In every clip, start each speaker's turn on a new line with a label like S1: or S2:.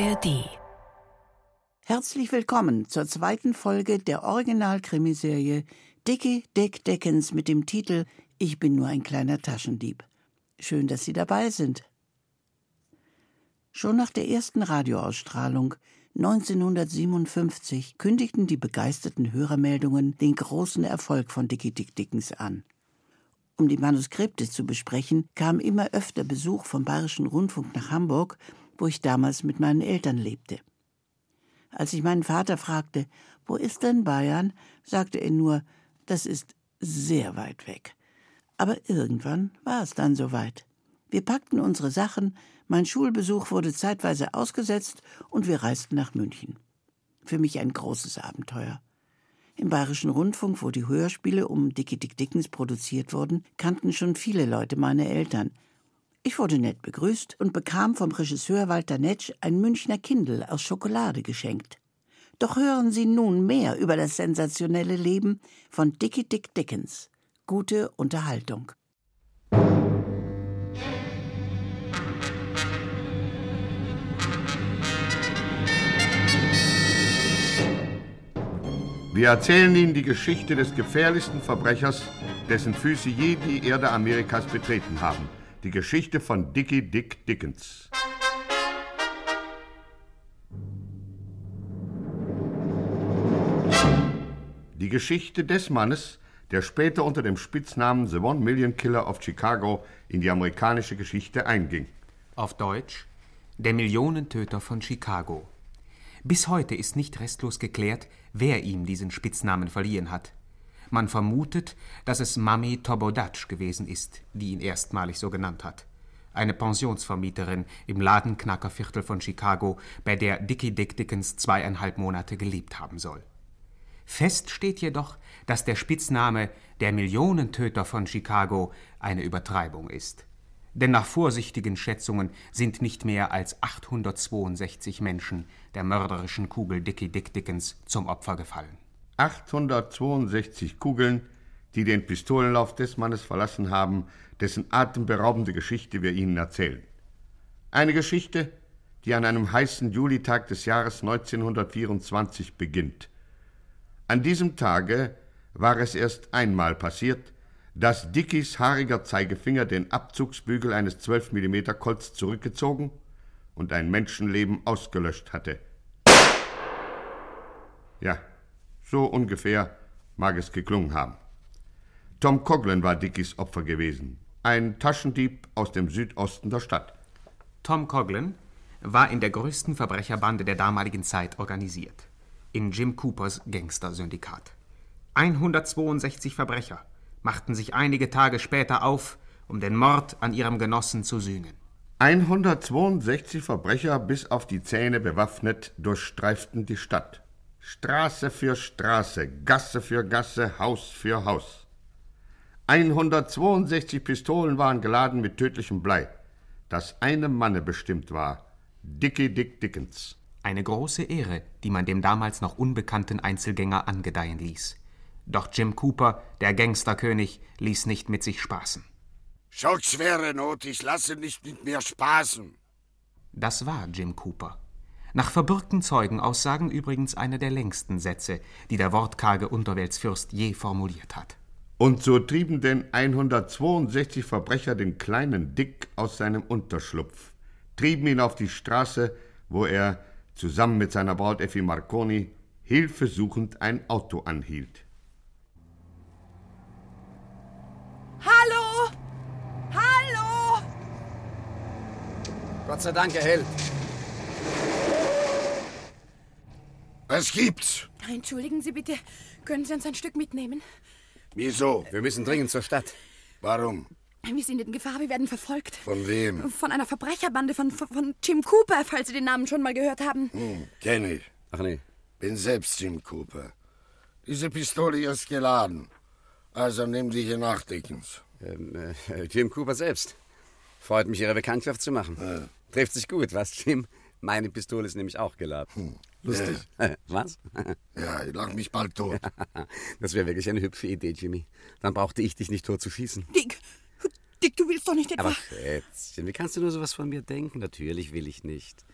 S1: ARD.
S2: Herzlich willkommen zur zweiten Folge der Original-Krimiserie Dickie Dick Dickens mit dem Titel Ich bin nur ein kleiner Taschendieb. Schön, dass Sie dabei sind. Schon nach der ersten Radioausstrahlung 1957 kündigten die begeisterten Hörermeldungen den großen Erfolg von Dickie Dick Dickens an. Um die Manuskripte zu besprechen, kam immer öfter Besuch vom Bayerischen Rundfunk nach Hamburg, wo ich damals mit meinen Eltern lebte. Als ich meinen Vater fragte, wo ist denn Bayern, sagte er nur, das ist sehr weit weg. Aber irgendwann war es dann soweit. Wir packten unsere Sachen, mein Schulbesuch wurde zeitweise ausgesetzt und wir reisten nach München. Für mich ein großes Abenteuer. Im Bayerischen Rundfunk, wo die Hörspiele um Dickie Dick Dickens produziert wurden, kannten schon viele Leute meine Eltern. Ich wurde nett begrüßt und bekam vom Regisseur Walter Netsch ein Münchner Kindle aus Schokolade geschenkt. Doch hören Sie nun mehr über das sensationelle Leben von Dickie Dick Dickens. Gute Unterhaltung.
S3: Wir erzählen Ihnen die Geschichte des gefährlichsten Verbrechers, dessen Füße je die Erde Amerikas betreten haben. Die Geschichte von Dickie Dick Dickens. Die Geschichte des Mannes, der später unter dem Spitznamen The One Million Killer of Chicago in die amerikanische Geschichte einging.
S4: Auf Deutsch Der Millionentöter von Chicago. Bis heute ist nicht restlos geklärt, wer ihm diesen Spitznamen verliehen hat. Man vermutet, dass es Mami Tobodatsch gewesen ist, die ihn erstmalig so genannt hat. Eine Pensionsvermieterin im Ladenknackerviertel von Chicago, bei der Dickie Dick Dickens zweieinhalb Monate gelebt haben soll. Fest steht jedoch, dass der Spitzname der Millionentöter von Chicago eine Übertreibung ist. Denn nach vorsichtigen Schätzungen sind nicht mehr als 862 Menschen der mörderischen Kugel Dickie Dick Dickens zum Opfer gefallen.
S3: 862 Kugeln, die den Pistolenlauf des Mannes verlassen haben, dessen atemberaubende Geschichte wir Ihnen erzählen. Eine Geschichte, die an einem heißen Julitag des Jahres 1924 beginnt. An diesem Tage war es erst einmal passiert, dass Dickies haariger Zeigefinger den Abzugsbügel eines 12 mm Colts zurückgezogen und ein Menschenleben ausgelöscht hatte. Ja, so ungefähr mag es geklungen haben. Tom Coughlin war Dickies Opfer gewesen, ein Taschendieb aus dem Südosten der Stadt.
S4: Tom Coughlin war in der größten Verbrecherbande der damaligen Zeit organisiert, in Jim Coopers Gangstersyndikat. 162 Verbrecher machten sich einige Tage später auf, um den Mord an ihrem Genossen zu sühnen.
S3: 162 Verbrecher bis auf die Zähne bewaffnet durchstreiften die Stadt. Straße für Straße, Gasse für Gasse, Haus für Haus. 162 Pistolen waren geladen mit tödlichem Blei, das einem Manne bestimmt war, Dickie Dick Dickens.
S4: Eine große Ehre, die man dem damals noch unbekannten Einzelgänger angedeihen ließ. Doch Jim Cooper, der Gangsterkönig, ließ nicht mit sich spaßen.
S5: Schaut schwere Not, ich lasse nicht mit mir spaßen.
S4: Das war Jim Cooper. Nach verbürgten Zeugenaussagen übrigens einer der längsten Sätze, die der wortkarge Unterweltsfürst je formuliert hat.
S3: Und so trieben denn 162 Verbrecher den kleinen Dick aus seinem Unterschlupf, trieben ihn auf die Straße, wo er zusammen mit seiner Braut Effi Marconi hilfesuchend ein Auto anhielt.
S6: Hallo! Hallo!
S7: Gott sei Dank, er hält.
S5: Was gibt's?
S6: Entschuldigen Sie bitte, können Sie uns ein Stück mitnehmen?
S5: Wieso?
S7: Wir müssen dringend zur Stadt.
S5: Warum?
S6: Wir sind in Gefahr, wir werden verfolgt.
S5: Von wem?
S6: Von einer Verbrecherbande von, von, von Jim Cooper, falls Sie den Namen schon mal gehört haben.
S5: Hm, kenn ich.
S7: Ach nee.
S5: Bin selbst Jim Cooper. Diese Pistole ist geladen. Also nimm die hier nach, Dickens.
S7: Ähm, äh, Jim Cooper selbst. Freut mich, Ihre Bekanntschaft zu machen.
S5: Ja.
S7: Trifft sich gut, was, Jim? Meine Pistole ist nämlich auch geladen.
S5: Hm.
S7: Lustig. Was?
S5: Ja, ich lag mich bald tot.
S7: Das wäre wirklich eine hübsche Idee, Jimmy. Dann brauchte ich dich nicht tot zu schießen.
S6: Dick, Dick, du willst doch nicht etwa...
S7: Aber Schätzchen, wie kannst du nur sowas von mir denken? Natürlich will ich nicht.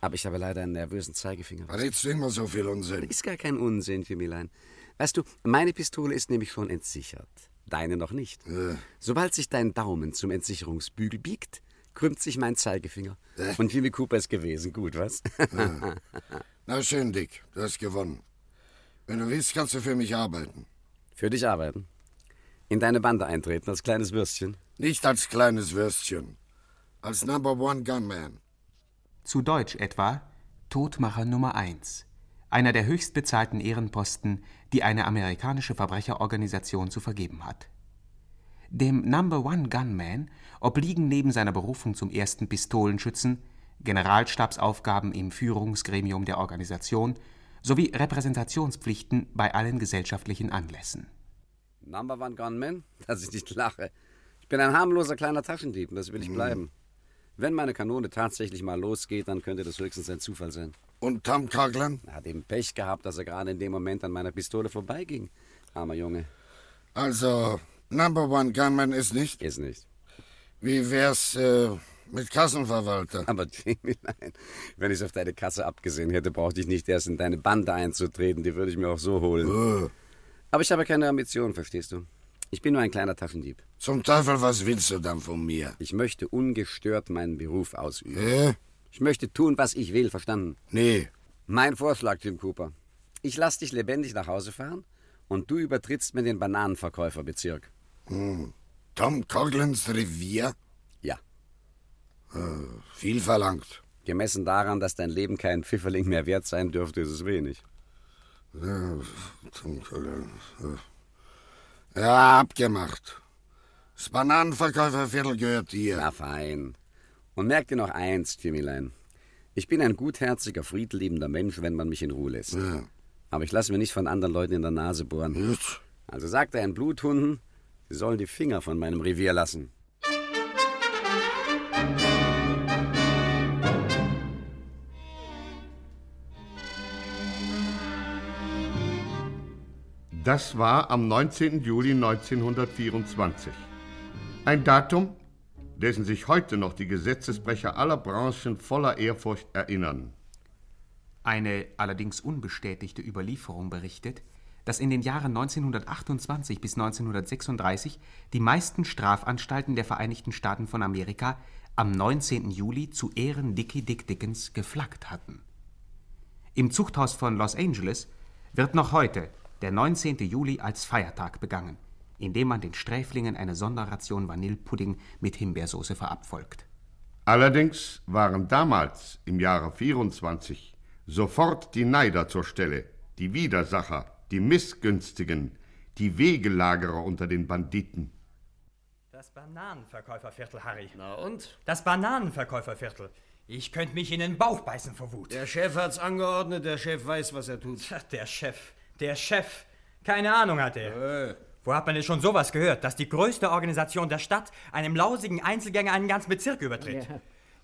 S7: Aber ich habe leider einen nervösen Zeigefinger.
S5: Redst du immer so viel Unsinn?
S7: Ist gar kein Unsinn, Jimmylein. Weißt du, meine Pistole ist nämlich schon entsichert. Deine noch nicht.
S5: Ja.
S7: Sobald sich dein Daumen zum Entsicherungsbügel biegt, krümmt sich mein Zeigefinger. Und Jimmy Cooper ist gewesen. Gut, was?
S5: Na schön, Dick. Du hast gewonnen. Wenn du willst, kannst du für mich arbeiten.
S7: Für dich arbeiten. In deine Bande eintreten als kleines Würstchen.
S5: Nicht als kleines Würstchen. Als Number One Gunman.
S4: Zu Deutsch etwa Todmacher Nummer 1. Einer der höchstbezahlten Ehrenposten, die eine amerikanische Verbrecherorganisation zu vergeben hat. Dem Number One Gunman obliegen neben seiner Berufung zum ersten Pistolenschützen Generalstabsaufgaben im Führungsgremium der Organisation sowie Repräsentationspflichten bei allen gesellschaftlichen Anlässen.
S7: Number One Gunman? Dass ich nicht lache. Ich bin ein harmloser kleiner Taschendieb und das will ich bleiben. Wenn meine Kanone tatsächlich mal losgeht, dann könnte das höchstens ein Zufall sein.
S5: Und Tom Coughlin?
S7: Er hat eben Pech gehabt, dass er gerade in dem Moment an meiner Pistole vorbeiging. Armer Junge.
S5: Also, Number One Gunman ist nicht?
S7: Ist nicht.
S5: Wie wär's äh, mit Kassenverwalter?
S7: Aber Jamie, nein. Wenn ich es auf deine Kasse abgesehen hätte, brauchte ich nicht erst in deine Bande einzutreten. Die würde ich mir auch so holen.
S5: Oh,
S7: Aber ich habe keine Ambition, verstehst du? Ich bin nur ein kleiner Taschendieb.
S5: zum Teufel, was willst du dann von mir?
S7: Ich möchte ungestört meinen Beruf ausüben.
S5: Äh?
S7: Ich möchte tun, was ich will, verstanden?
S5: Nee.
S7: Mein Vorschlag, Jim Cooper. Ich lass dich lebendig nach Hause fahren und du übertrittst mir den Bananenverkäuferbezirk.
S5: Hm. Tom Couglins Revier?
S7: Ja.
S5: Viel verlangt.
S7: Gemessen daran, dass dein Leben kein Pfifferling mehr wert sein dürfte, ist es wenig.
S5: Ja. Ja, abgemacht. Das Bananenverkäuferviertel gehört dir.
S7: Na fein. Und merk dir noch eins, Jimmylein. Ich bin ein gutherziger, friedliebender Mensch, wenn man mich in Ruhe lässt.
S5: Ja.
S7: Aber ich lasse mir nicht von anderen Leuten in der Nase bohren.
S5: Gut.
S7: Also sagt deinen Bluthunden, sie sollen die Finger von meinem Revier lassen.
S3: Das war am 19. Juli 1924. Ein Datum, dessen sich heute noch die Gesetzesbrecher aller Branchen voller Ehrfurcht erinnern.
S4: Eine allerdings unbestätigte Überlieferung berichtet, dass in den Jahren 1928 bis 1936 die meisten Strafanstalten der Vereinigten Staaten von Amerika am 19. Juli zu Ehren Dickie Dick Dickens geflaggt hatten. Im Zuchthaus von Los Angeles wird noch heute der 19. Juli als Feiertag begangen, indem man den Sträflingen eine Sonderration Vanillepudding mit Himbeersoße verabfolgt.
S3: Allerdings waren damals, im Jahre 24, sofort die Neider zur Stelle, die Widersacher, die Missgünstigen, die Wegelagerer unter den Banditen.
S1: Das Bananenverkäuferviertel, Harry.
S8: Na und?
S1: Das Bananenverkäuferviertel. Ich könnte mich in den Bauch beißen vor Wut.
S8: Der Chef hat's angeordnet, der Chef weiß, was er tut.
S1: Tja, Der Chef. Der Chef. Keine Ahnung hat er.
S8: Äh,
S1: Wo hat man denn schon sowas gehört, dass die größte Organisation der Stadt einem lausigen Einzelgänger einen ganzen Bezirk übertritt?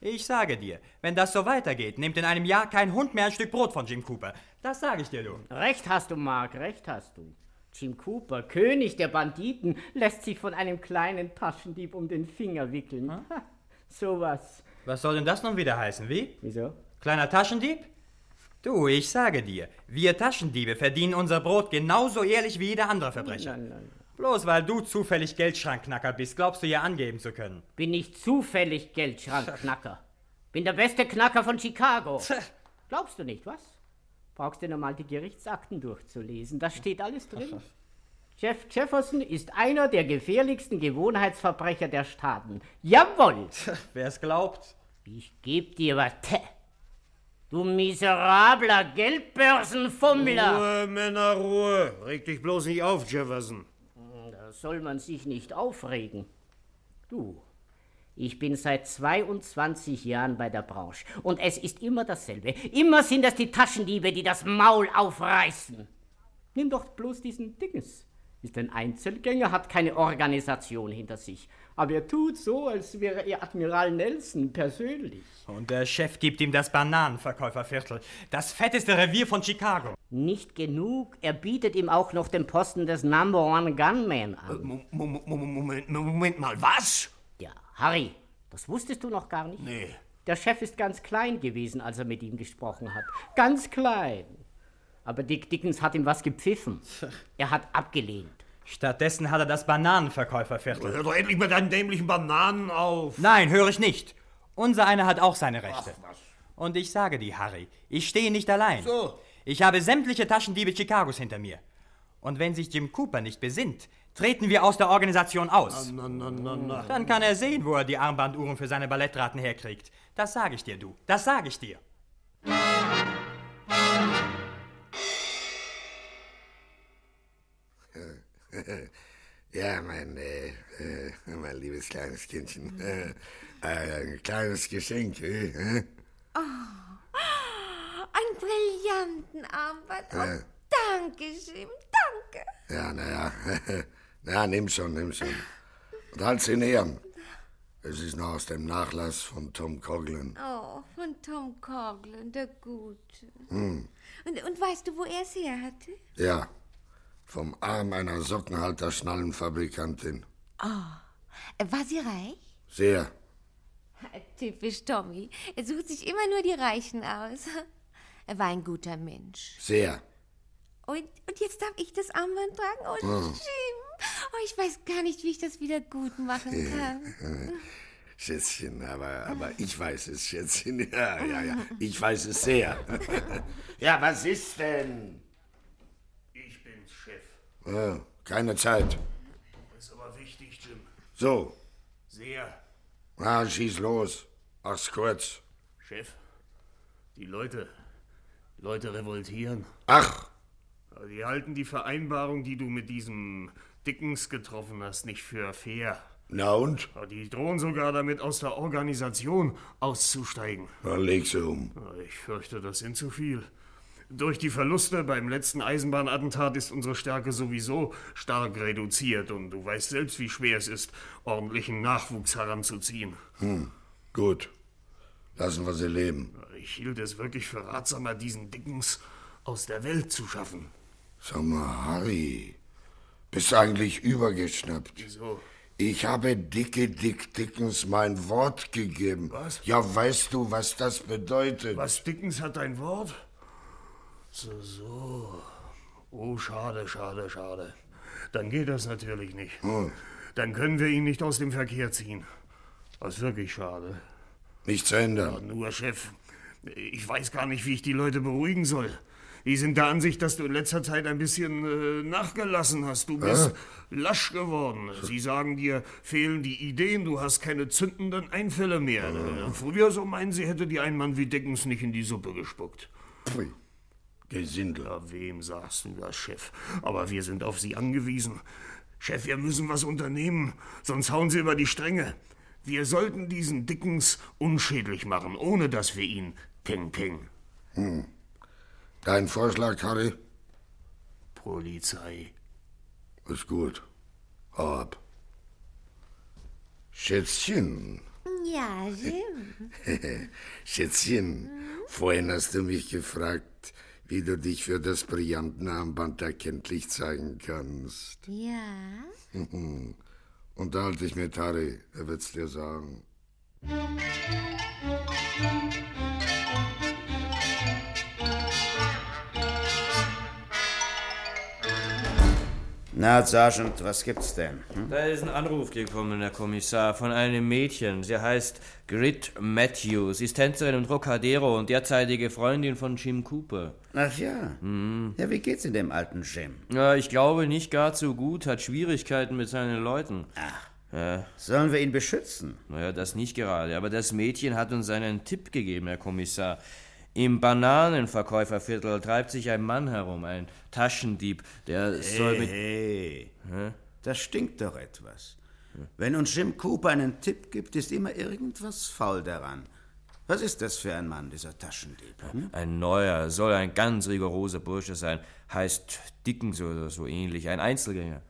S1: Ich sage dir, wenn das so weitergeht, nimmt in einem Jahr kein Hund mehr ein Stück Brot von Jim Cooper. Das sage ich dir, du.
S9: Recht hast du, Mark, recht hast du. Jim Cooper, König der Banditen, lässt sich von einem kleinen Taschendieb um den Finger wickeln. Ha, sowas.
S1: Was soll denn das nun wieder heißen, wie?
S9: Wieso?
S1: Kleiner Taschendieb? Du, ich sage dir, wir Taschendiebe verdienen unser Brot genauso ehrlich wie jeder andere Verbrecher.
S9: Nein, nein.
S1: Bloß weil du zufällig Geldschrankknacker bist, glaubst du ja angeben zu können.
S9: Bin nicht zufällig Geldschrankknacker. Bin der beste Knacker von Chicago. Glaubst du nicht, was? Brauchst du nur mal die Gerichtsakten durchzulesen. Da steht alles drin. Jeff Jefferson ist einer der gefährlichsten Gewohnheitsverbrecher der Staaten. Jawohl!
S1: Wer es glaubt.
S9: Ich geb dir was. Du miserabler Geldbörsenfummler!
S8: Ruhe, Männer, Ruhe. Reg dich bloß nicht auf, Jefferson.
S9: Da soll man sich nicht aufregen. Du, ich bin seit 22 Jahren bei der Branche und es ist immer dasselbe. Immer sind es die Taschendiebe, die das Maul aufreißen. Nimm doch bloß diesen Dinges. Ist ein Einzelgänger, hat keine Organisation hinter sich. Aber er tut so, als wäre er Admiral Nelson persönlich.
S1: Und der Chef gibt ihm das Bananenverkäuferviertel. Das fetteste Revier von Chicago.
S9: Nicht genug, er bietet ihm auch noch den Posten des Number One Gunman an.
S8: Mo- Mo- Mo- Moment, Moment mal, was?
S9: Ja, Harry, das wusstest du noch gar nicht?
S8: Nee.
S9: Der Chef ist ganz klein gewesen, als er mit ihm gesprochen hat. Ganz klein. Aber Dick Dickens hat ihm was gepfiffen. Er hat abgelehnt.
S1: Stattdessen hat er das Bananenverkäuferviertel.
S8: Hör doch endlich mit deinen dämlichen Bananen auf.
S1: Nein, höre ich nicht. Unser einer hat auch seine Rechte. Und ich sage dir, Harry, ich stehe nicht allein.
S8: So.
S1: Ich habe sämtliche Taschendiebe Chicagos hinter mir. Und wenn sich Jim Cooper nicht besinnt, treten wir aus der Organisation aus.
S8: Na, na, na.
S1: Dann kann er sehen, wo er die Armbanduhren für seine Ballettraten herkriegt. Das sage ich dir, du. Das sage ich dir.
S5: Ja, mein, äh, äh, mein liebes kleines Kindchen. Äh, äh, ein kleines Geschenk. Äh?
S10: Ein brillanten Armband. Oh,
S5: Ja.
S10: danke, Jim, danke.
S5: Ja, naja. Ja, nimm schon, nimm schon. Und halt's in Ehren. Es ist noch aus dem Nachlass von Tom Coughlin.
S10: Oh, von Tom Coughlin, der Gute.
S5: Hm.
S10: Und, und weißt du, wo er es her hatte?
S5: Ja, vom Arm einer Sockenhalter-Schnallenfabrikantin.
S10: Oh, war sie reich?
S5: Sehr.
S10: Typisch Tommy. Er sucht sich immer nur die Reichen aus. Er war ein guter Mensch.
S5: Sehr.
S10: Und, und jetzt darf ich das Armband tragen? Oh,
S5: Oh.
S10: Oh, ich weiß gar nicht, wie ich das wieder gut machen kann.
S5: Schätzchen, aber, aber ich weiß es, Schätzchen. Ja, ja, ja. Ich weiß es sehr. ja, was ist denn? Ja, keine Zeit.
S8: Ist aber wichtig, Jim.
S5: So,
S8: Sehr.
S5: na, schieß los. Mach's kurz.
S8: Chef, die Leute, die Leute revoltieren.
S5: Ach,
S8: Die halten die Vereinbarung, die du mit diesem Dickens getroffen hast, nicht für fair.
S5: na und?
S8: Die drohen sogar damit, aus der Organisation auszusteigen.
S5: Dann leg sie um.
S8: Ich fürchte, das sind zu viel. Durch die Verluste beim letzten Eisenbahnattentat ist unsere Stärke sowieso stark reduziert und du weißt selbst, wie schwer es ist, ordentlichen Nachwuchs heranzuziehen.
S5: Hm, gut. Lassen wir sie leben.
S8: Ich hielt es wirklich für ratsamer, diesen Dickens aus der Welt zu schaffen.
S5: Sag mal, Harry, bist eigentlich übergeschnappt?
S8: Wieso?
S5: Ich habe Dicke Dick Dickens mein Wort gegeben.
S8: Was?
S5: Ja, weißt du, was das bedeutet?
S8: Was, Dickens hat ein Wort? So, so. Oh, schade, schade, schade. Dann geht das natürlich nicht.
S5: Hm.
S8: Dann können wir ihn nicht aus dem Verkehr ziehen. Das ist wirklich schade.
S5: Nicht zu ändern.
S8: Ja, nur, Chef, ich weiß gar nicht, wie ich die Leute beruhigen soll. Die sind der Ansicht, dass du in letzter Zeit ein bisschen äh, nachgelassen hast. Du bist lasch geworden. Sie sagen dir, fehlen die Ideen, du hast keine zündenden Einfälle mehr. Äh, Früher, so meinen sie, hätte dir ein Mann wie Dickens nicht in die Suppe gespuckt.
S5: Pfui. Gesindel.
S8: Ja, wem sagst du das, Chef? Aber wir sind auf Sie angewiesen. Chef, wir müssen was unternehmen, sonst hauen Sie über die Stränge. Wir sollten diesen Dickens unschädlich machen, ohne dass wir ihn ping-ping.
S5: Hm. Dein Vorschlag, Harry?
S8: Polizei.
S5: Ist gut. Hau ab. Schätzchen.
S10: Ja, Jim.
S5: Schätzchen, vorhin hast du mich gefragt, wie du dich für das Brillantenarmband erkenntlich zeigen kannst.
S10: Ja.
S5: Unterhalte dich mit Harry, er wird's dir sagen.
S11: Na, Sergeant, was gibt's denn? Hm?
S12: Da ist ein Anruf gekommen, Herr Kommissar, von einem Mädchen. Sie heißt Grit Matthews, ist Tänzerin im Trocadero und derzeitige Freundin von Jim Cooper.
S11: Ach ja. Ja, wie geht's in dem alten Jim?
S12: Ja, ich glaube nicht gar so gut, hat Schwierigkeiten mit seinen Leuten.
S11: Ach.
S12: Ja.
S11: Sollen wir ihn beschützen?
S12: Naja, das nicht gerade, aber das Mädchen hat uns einen Tipp gegeben, Herr Kommissar. Im Bananenverkäuferviertel treibt sich ein Mann herum, ein Taschendieb, der soll
S11: Hey,
S12: mit...
S11: hey.
S12: Hä?
S11: Das stinkt doch etwas. Wenn uns Jim Cooper einen Tipp gibt, ist immer irgendwas faul daran. Was ist das für ein Mann, dieser Taschendieb? Hm?
S12: Ein neuer, soll ein ganz rigoroser Bursche sein. Heißt Dickens oder so ähnlich, ein Einzelgänger.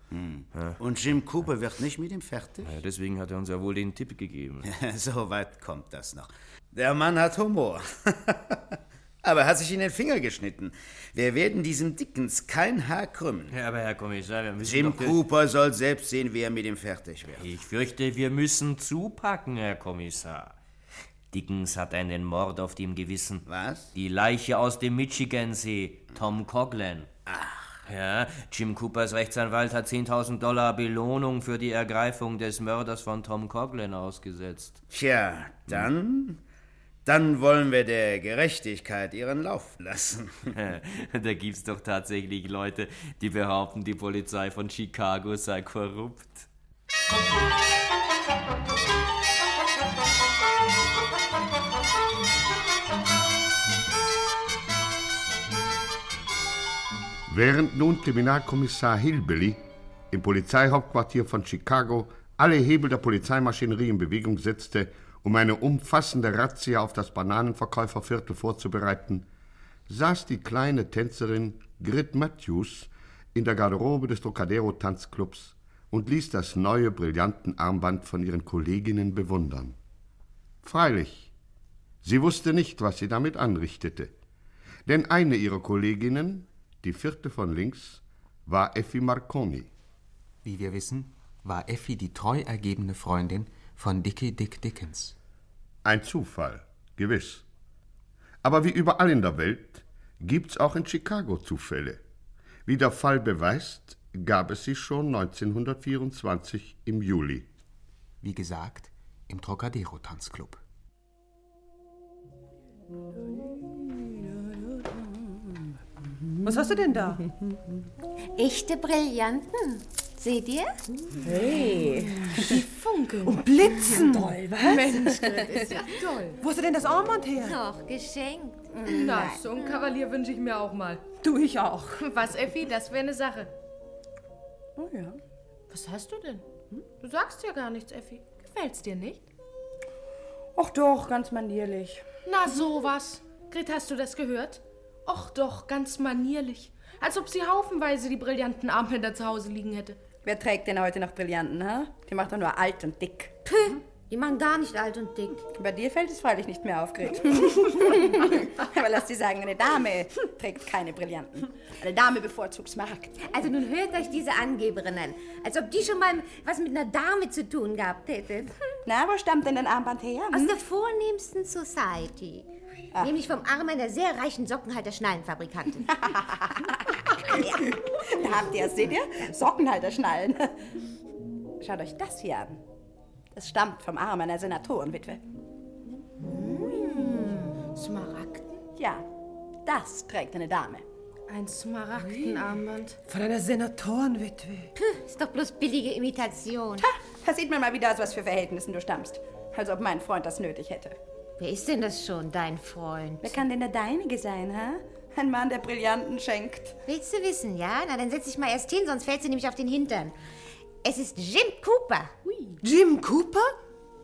S12: Ja.
S11: Und Jim Cooper wird nicht mit ihm fertig?
S12: Ja, deswegen hat er uns ja wohl den Tipp gegeben.
S11: so weit kommt das noch. Der Mann hat Humor. aber er hat sich in den Finger geschnitten. Wir werden diesem Dickens kein Haar krümmen.
S12: Ja, aber Herr Kommissar, wir müssen
S11: Jim. Cooper soll selbst sehen, wie er mit ihm fertig wird.
S12: Ich fürchte, wir müssen zupacken, Herr Kommissar. Dickens hat einen Mord auf dem Gewissen.
S11: Was?
S12: Die Leiche aus dem Michigansee, Tom Coughlin. Ach. Ja, Jim Coopers Rechtsanwalt hat 10.000 Dollar Belohnung für die Ergreifung des Mörders von Tom Coughlin ausgesetzt.
S11: Tja, dann. Dann wollen wir der Gerechtigkeit ihren Lauf lassen.
S12: da gibt's doch tatsächlich Leute, die behaupten, die Polizei von Chicago sei korrupt.
S3: Während nun Kriminalkommissar Hillbilly im Polizeihauptquartier von Chicago alle Hebel der Polizeimaschinerie in Bewegung setzte, um eine umfassende Razzia auf das Bananenverkäuferviertel vorzubereiten, saß die kleine Tänzerin Grit Matthews in der Garderobe des Trocadero Tanzclubs und ließ das neue Brillantenarmband von ihren Kolleginnen bewundern. Freilich, sie wusste nicht, was sie damit anrichtete, denn eine ihrer Kolleginnen, die vierte von links, war Effi Marconi.
S4: Wie wir wissen, war Effi die treu ergebene Freundin von Dickie Dick Dickens.
S3: Ein Zufall, gewiss. Aber wie überall in der Welt gibt's auch in Chicago Zufälle. Wie der Fall beweist, gab es sie schon 1924 im Juli.
S4: Wie gesagt, im Trocadero Tanzclub.
S13: Was hast du denn da?
S10: Echte Brillanten. Seht ihr?
S13: Hey,
S6: die funkeln.
S13: Und blitzen.
S6: Ja, toll, was?
S13: Mensch,
S6: das ist ja toll.
S13: Wo hast du denn das Armband her?
S10: Doch, geschenkt.
S6: Na, so ein Kavalier wünsche ich mir auch mal.
S13: Du, ich auch.
S6: Was, Effi, das wäre eine Sache.
S13: Oh ja.
S6: Was hast du denn? Hm? Du sagst ja gar nichts, Effi. Gefällt's dir nicht?
S13: Ach doch, ganz manierlich.
S6: Na, sowas. Grit, hast du das gehört? Och doch, ganz manierlich. Als ob sie haufenweise die brillanten Armbänder zu Hause liegen hätte.
S13: Wer trägt denn heute noch Brillanten, ha? Die macht doch nur alt und dick.
S10: Puh, die machen gar nicht alt und dick.
S13: Bei dir fällt es freilich nicht mehr auf, Gret. Aber lass dir sagen, eine Dame trägt keine Brillanten. Eine Dame bevorzugt Smaragd.
S10: Also nun hört euch diese Angeberin an. Als ob die schon mal was mit einer Dame zu tun gehabt hätte.
S13: Na, wo stammt denn dein Armband her?
S10: Aus der vornehmsten Society. Ach. Nämlich vom Arm einer sehr reichen Sockenhalter-Schnallenfabrikantin.
S13: da habt ihr es, seht ihr? Sockenhalter-Schnallen. Schaut euch das hier an. Das stammt vom Arm einer Senatorenwitwe.
S6: Mmh, Smaragden?
S13: Ja, das trägt eine Dame.
S6: Ein Smaragdenarmband.
S13: Von einer Senatorenwitwe.
S10: Puh, ist doch bloß billige Imitation.
S13: Ha, da sieht man mal wieder, aus was für Verhältnissen du stammst. Als ob mein Freund das nötig hätte.
S10: Wer ist denn das schon, dein Freund?
S13: Wer kann denn der deinige sein, ha? Ein Mann, der Brillanten schenkt.
S10: Willst du wissen, ja? Na, dann setz dich mal erst hin, sonst fällt sie nämlich auf den Hintern. Es ist Jim Cooper.
S13: Ui. Jim Cooper?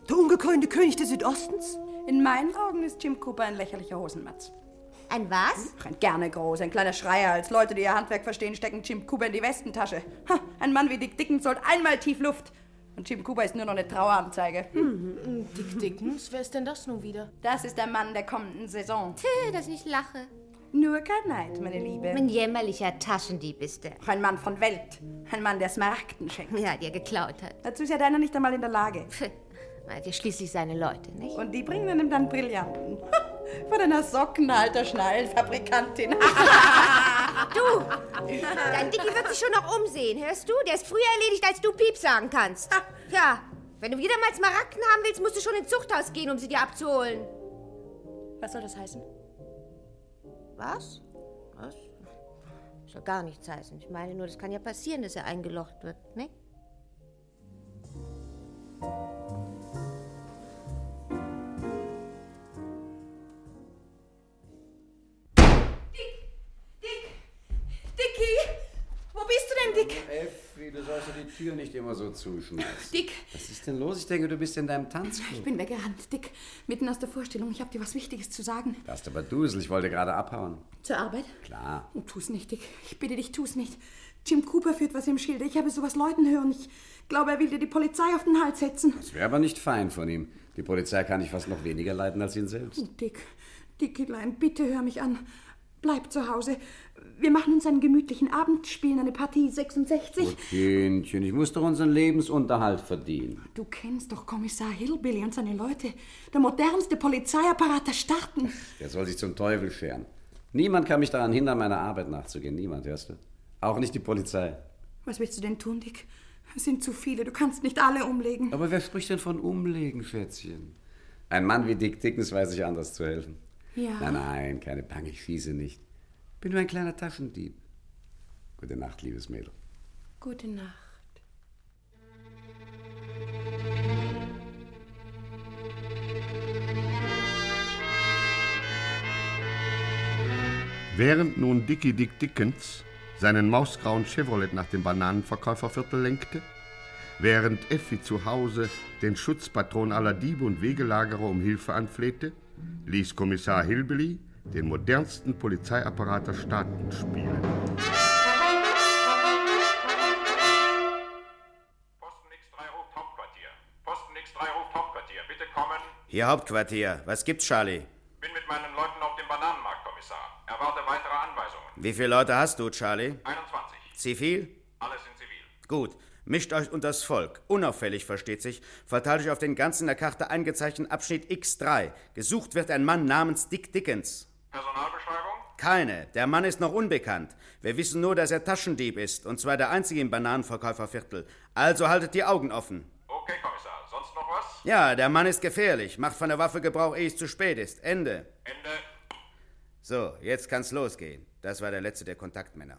S13: Der ungekrönte König des Südostens? In meinen Augen ist Jim Cooper ein lächerlicher Hosenmatz.
S10: Ein was?
S13: Ach, ein gerne groß, ein kleiner Schreier. Als Leute, die ihr Handwerk verstehen, stecken Jim Cooper in die Westentasche. Ha, ein Mann wie Dick Dickens sollte einmal tief Luft. Und Jim Cooper ist nur noch eine Traueranzeige.
S6: Hm. Dick Dickens? Wer ist denn das nun wieder?
S13: Das ist der Mann der kommenden Saison.
S10: Tö, dass ich lache.
S13: Nur kein Neid, meine Liebe.
S10: Ein jämmerlicher Taschendieb ist er.
S13: Ein Mann von Welt. Ein Mann, der Smaragden schenkt.
S10: Ja, die er geklaut hat.
S13: Dazu ist ja deiner nicht einmal in der Lage.
S10: Er hat ja schließlich seine Leute, nicht?
S13: Und die bringen ihm dann Brillanten. Von einer Sockenhalter Schnallenfabrikantin.
S10: du! Dein Dicky wird sich schon noch umsehen, hörst du? Der ist früher erledigt, als du Piep sagen kannst. Ja, wenn du wieder mal Smaragden haben willst, musst du schon ins Zuchthaus gehen, um sie dir abzuholen.
S13: Was soll das heißen?
S10: Was? Was? Soll gar nichts heißen. Ich meine nur, das kann ja passieren, dass er eingelocht wird, ne?
S7: Tür nicht immer so zuschmeißen.
S13: Dick.
S7: Was ist denn los? Ich denke, du bist in deinem Tanzclub.
S13: Ich bin weggerannt, Dick. Mitten aus der Vorstellung. Ich habe dir was Wichtiges zu sagen.
S7: Du hast aber Dusel. Ich wollte gerade abhauen.
S13: Zur Arbeit?
S7: Klar.
S13: Oh, tu's nicht, Dick. Ich bitte dich, tu's nicht. Jim Cooper führt was im Schilde. Ich habe sowas Leuten hören. Ich glaube, er will dir die Polizei auf den Hals setzen.
S7: Das wäre aber nicht fein von ihm. Die Polizei kann ich fast noch weniger leiden als ihn selbst.
S13: Oh, Dick, Dickelein, bitte hör mich an. Bleib zu Hause. Wir machen uns einen gemütlichen Abend, spielen eine Partie 66.
S7: Oh, Kindchen, ich muss doch unseren Lebensunterhalt verdienen.
S13: Du kennst doch Kommissar Hillbilly und seine Leute. Der modernste Polizeiapparat der Staaten.
S7: Der soll sich zum Teufel scheren. Niemand kann mich daran hindern, meiner Arbeit nachzugehen. Niemand, hörst du? Auch nicht die Polizei.
S13: Was willst du denn tun, Dick? Es sind zu viele. Du kannst nicht alle umlegen.
S7: Aber wer spricht denn von umlegen, Schätzchen? Ein Mann wie Dick Dickens weiß sich anders zu helfen.
S13: Ja.
S7: Nein, nein, keine Bange, ich schieße nicht. Bin nur ein kleiner Taschendieb. Gute Nacht, liebes Mädel.
S13: Gute Nacht.
S3: Während nun Dickie Dick Dickens seinen mausgrauen Chevrolet nach dem Bananenverkäuferviertel lenkte, während Effi zu Hause den Schutzpatron aller Diebe und Wegelagerer um Hilfe anflehte, ließ Kommissar Hillbilly den modernsten Polizeiapparat der Staaten spielen.
S11: Hier Hauptquartier. Was gibt's, Charlie?
S14: Bin mit meinen Leuten auf dem Bananenmarkt, Kommissar. Erwarte weitere Anweisungen.
S11: Wie viele Leute hast du, Charlie?
S14: 21.
S11: Zivil?
S14: Alle sind zivil.
S11: Gut. Mischt euch unters Volk. Unauffällig, versteht sich. Verteilt euch auf den ganzen in der Karte eingezeichneten Abschnitt X3. Gesucht wird ein Mann namens Dick Dickens.
S14: Personalbeschreibung?
S11: Keine. Der Mann ist noch unbekannt. Wir wissen nur, dass er Taschendieb ist. Und zwar der einzige im Bananenverkäuferviertel. Also haltet die Augen offen.
S14: Okay, Kommissar. Sonst noch was?
S11: Ja, der Mann ist gefährlich. Macht von der Waffe Gebrauch, ehe es zu spät ist. Ende.
S14: Ende.
S11: So, jetzt kann's losgehen. Das war der letzte der Kontaktmänner.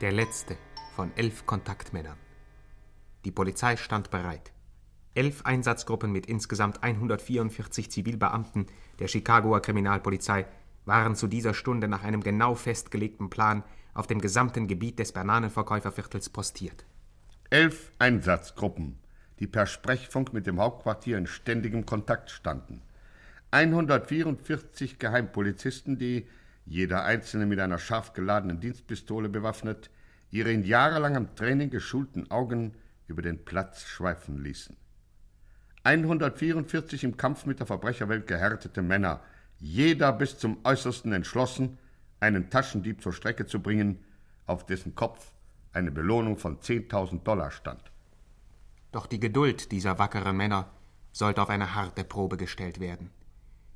S4: Der letzte von elf Kontaktmännern. Die Polizei stand bereit. Elf Einsatzgruppen mit insgesamt 144 Zivilbeamten der Chicagoer Kriminalpolizei waren zu dieser Stunde nach einem genau festgelegten Plan auf dem gesamten Gebiet des Bananenverkäuferviertels postiert.
S3: Elf Einsatzgruppen, die per Sprechfunk mit dem Hauptquartier in ständigem Kontakt standen. 144 Geheimpolizisten, die, jeder einzelne mit einer scharf geladenen Dienstpistole bewaffnet, ihre in jahrelangem Training geschulten Augen über den Platz schweifen ließen. 144 im Kampf mit der Verbrecherwelt gehärtete Männer, jeder bis zum äußersten entschlossen, einen Taschendieb zur Strecke zu bringen, auf dessen Kopf eine Belohnung von 10.000 Dollar stand.
S4: Doch die Geduld dieser wackeren Männer sollte auf eine harte Probe gestellt werden.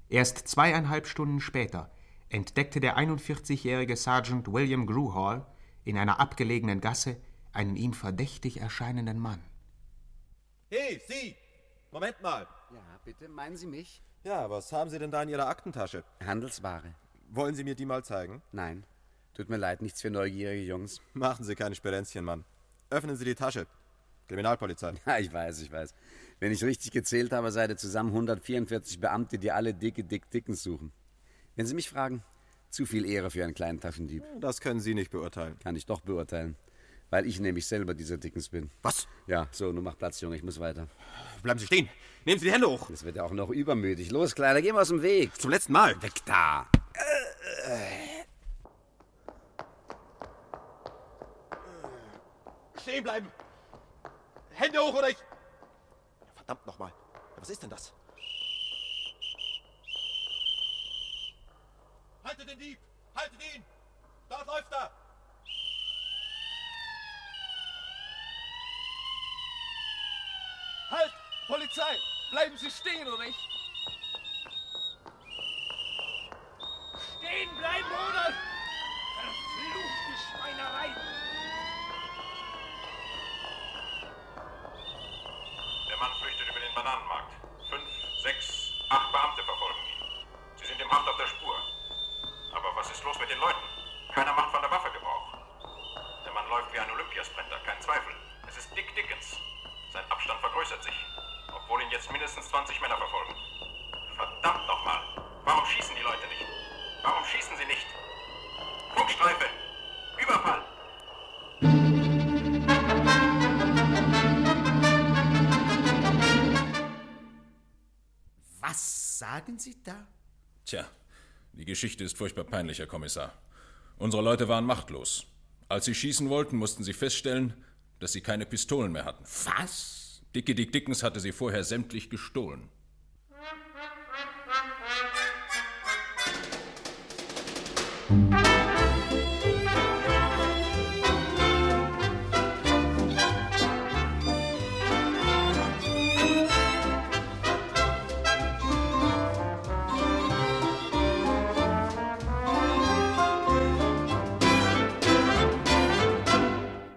S4: Erst zweieinhalb Stunden später entdeckte der 41-jährige Sergeant William Gruhall in einer abgelegenen Gasse einen ihm verdächtig erscheinenden Mann.
S15: Hey, Sie! Moment mal.
S11: Ja, bitte, meinen Sie mich?
S15: Ja, was haben Sie denn da in Ihrer Aktentasche?
S11: Handelsware.
S15: Wollen Sie mir die mal zeigen?
S11: Nein. Tut mir leid, nichts für neugierige Jungs.
S15: Machen Sie keine Sperenzchen, Mann. Öffnen Sie die Tasche. Kriminalpolizei.
S11: Ja, ich weiß, ich weiß. Wenn ich richtig gezählt habe, seid ihr zusammen 144 Beamte, die alle dicke Dick Dickens suchen. Wenn Sie mich fragen, zu viel Ehre für einen kleinen Taschendieb.
S15: Das können Sie nicht beurteilen.
S11: Kann ich doch beurteilen. Weil ich nämlich selber dieser Dickens bin.
S15: Was?
S11: Ja, so, nun mach Platz, Junge, ich muss weiter.
S15: Bleiben Sie stehen. Nehmen Sie die Hände hoch.
S11: Das wird ja auch noch übermütig. Los, Kleiner, geh mal aus dem Weg.
S15: Zum letzten Mal.
S11: Weg da.
S15: Stehen bleiben. Hände hoch oder ich... Verdammt nochmal. Was ist denn das? Haltet den Dieb! Haltet ihn! Dort läuft er! Halt! Polizei! Bleiben Sie stehen, oder ich... Stehen bleiben, oder...
S11: Sie da?
S16: Tja, die Geschichte ist furchtbar peinlich, Herr Kommissar. Unsere Leute waren machtlos. Als sie schießen wollten, mussten sie feststellen, dass sie keine Pistolen mehr hatten.
S11: Was?
S16: Dickie Dick Dickens hatte sie vorher sämtlich gestohlen.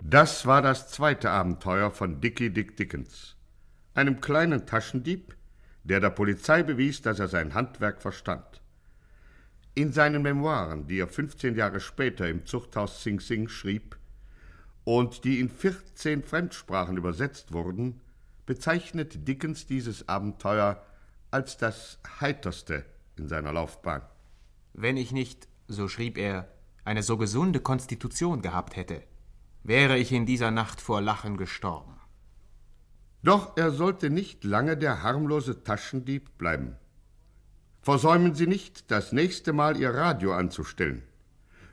S3: Das war das zweite Abenteuer von Dickie Dick Dickens, einem kleinen Taschendieb, der der Polizei bewies, dass er sein Handwerk verstand. In seinen Memoiren, die er 15 Jahre später im Zuchthaus Sing Sing schrieb und die in 14 Fremdsprachen übersetzt wurden, bezeichnet Dickens dieses Abenteuer als das heiterste in seiner Laufbahn.
S4: Wenn ich nicht, so schrieb er, eine so gesunde Konstitution gehabt hätte, wäre ich in dieser Nacht vor Lachen gestorben.
S3: Doch er sollte nicht lange der harmlose Taschendieb bleiben. Versäumen Sie nicht, das nächste Mal Ihr Radio anzustellen.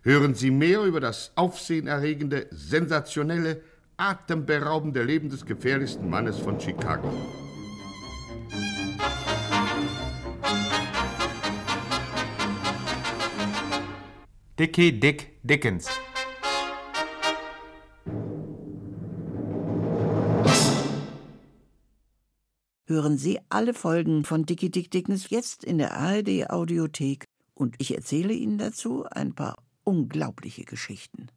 S3: Hören Sie mehr über das aufsehenerregende, sensationelle, atemberaubende Leben des gefährlichsten Mannes von Chicago.
S4: Dickie Dick Dickens.
S2: Hören Sie alle Folgen von Dickie Dick Dickens jetzt in der ARD Audiothek und ich erzähle Ihnen dazu ein paar unglaubliche Geschichten.